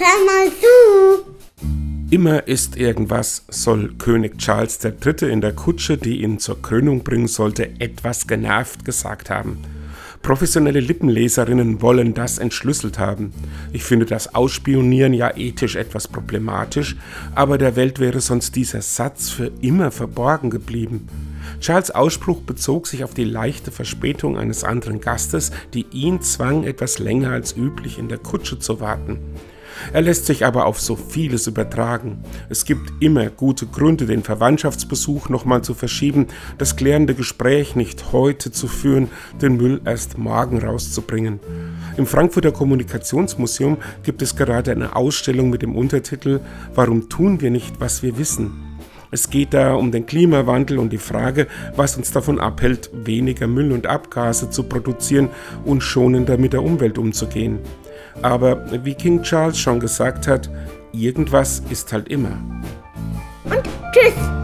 hör mal zu. Immer ist irgendwas, soll König Charles III. in der Kutsche, die ihn zur Krönung bringen sollte, etwas genervt gesagt haben. Professionelle Lippenleserinnen wollen das entschlüsselt haben. Ich finde das Ausspionieren ja ethisch etwas problematisch, aber der Welt wäre sonst dieser Satz für immer verborgen geblieben. Charles Ausspruch bezog sich auf die leichte Verspätung eines anderen Gastes, die ihn zwang, etwas länger als üblich in der Kutsche zu warten. Er lässt sich aber auf so vieles übertragen. Es gibt immer gute Gründe, den Verwandtschaftsbesuch nochmal zu verschieben, das klärende Gespräch nicht heute zu führen, den Müll erst morgen rauszubringen. Im Frankfurter Kommunikationsmuseum gibt es gerade eine Ausstellung mit dem Untertitel Warum tun wir nicht, was wir wissen? Es geht da um den Klimawandel und die Frage, was uns davon abhält, weniger Müll und Abgase zu produzieren und schonender mit der Umwelt umzugehen. Aber wie King Charles schon gesagt hat, irgendwas ist halt immer. Und tschüss.